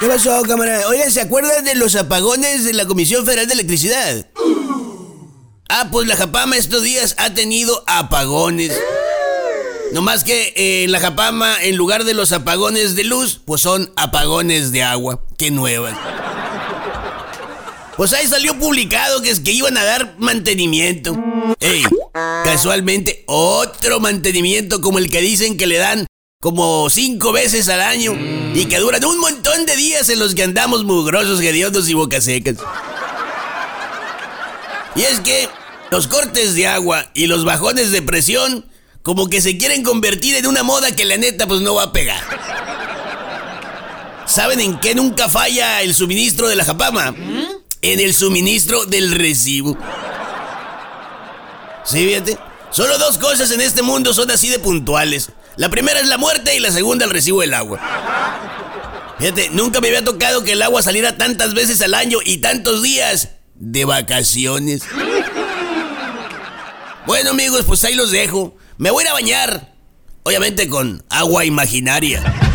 ¿Qué pasó, cámara? Oigan, ¿se acuerdan de los apagones de la Comisión Federal de Electricidad? Ah, pues la Japama estos días ha tenido apagones. No más que eh, la Japama, en lugar de los apagones de luz, pues son apagones de agua. Qué nuevas. Pues ahí salió publicado que es que iban a dar mantenimiento. Ey, casualmente otro mantenimiento como el que dicen que le dan como cinco veces al año y que duran un montón de días en los que andamos mugrosos, hediondos y bocasecas. Y es que los cortes de agua y los bajones de presión como que se quieren convertir en una moda que la neta pues no va a pegar. ¿Saben en qué nunca falla el suministro de la Japama? En el suministro del recibo. Sí, fíjate. Solo dos cosas en este mundo son así de puntuales. La primera es la muerte y la segunda el recibo del agua. Fíjate, nunca me había tocado que el agua saliera tantas veces al año y tantos días de vacaciones. Bueno amigos, pues ahí los dejo. Me voy a a bañar. Obviamente con agua imaginaria.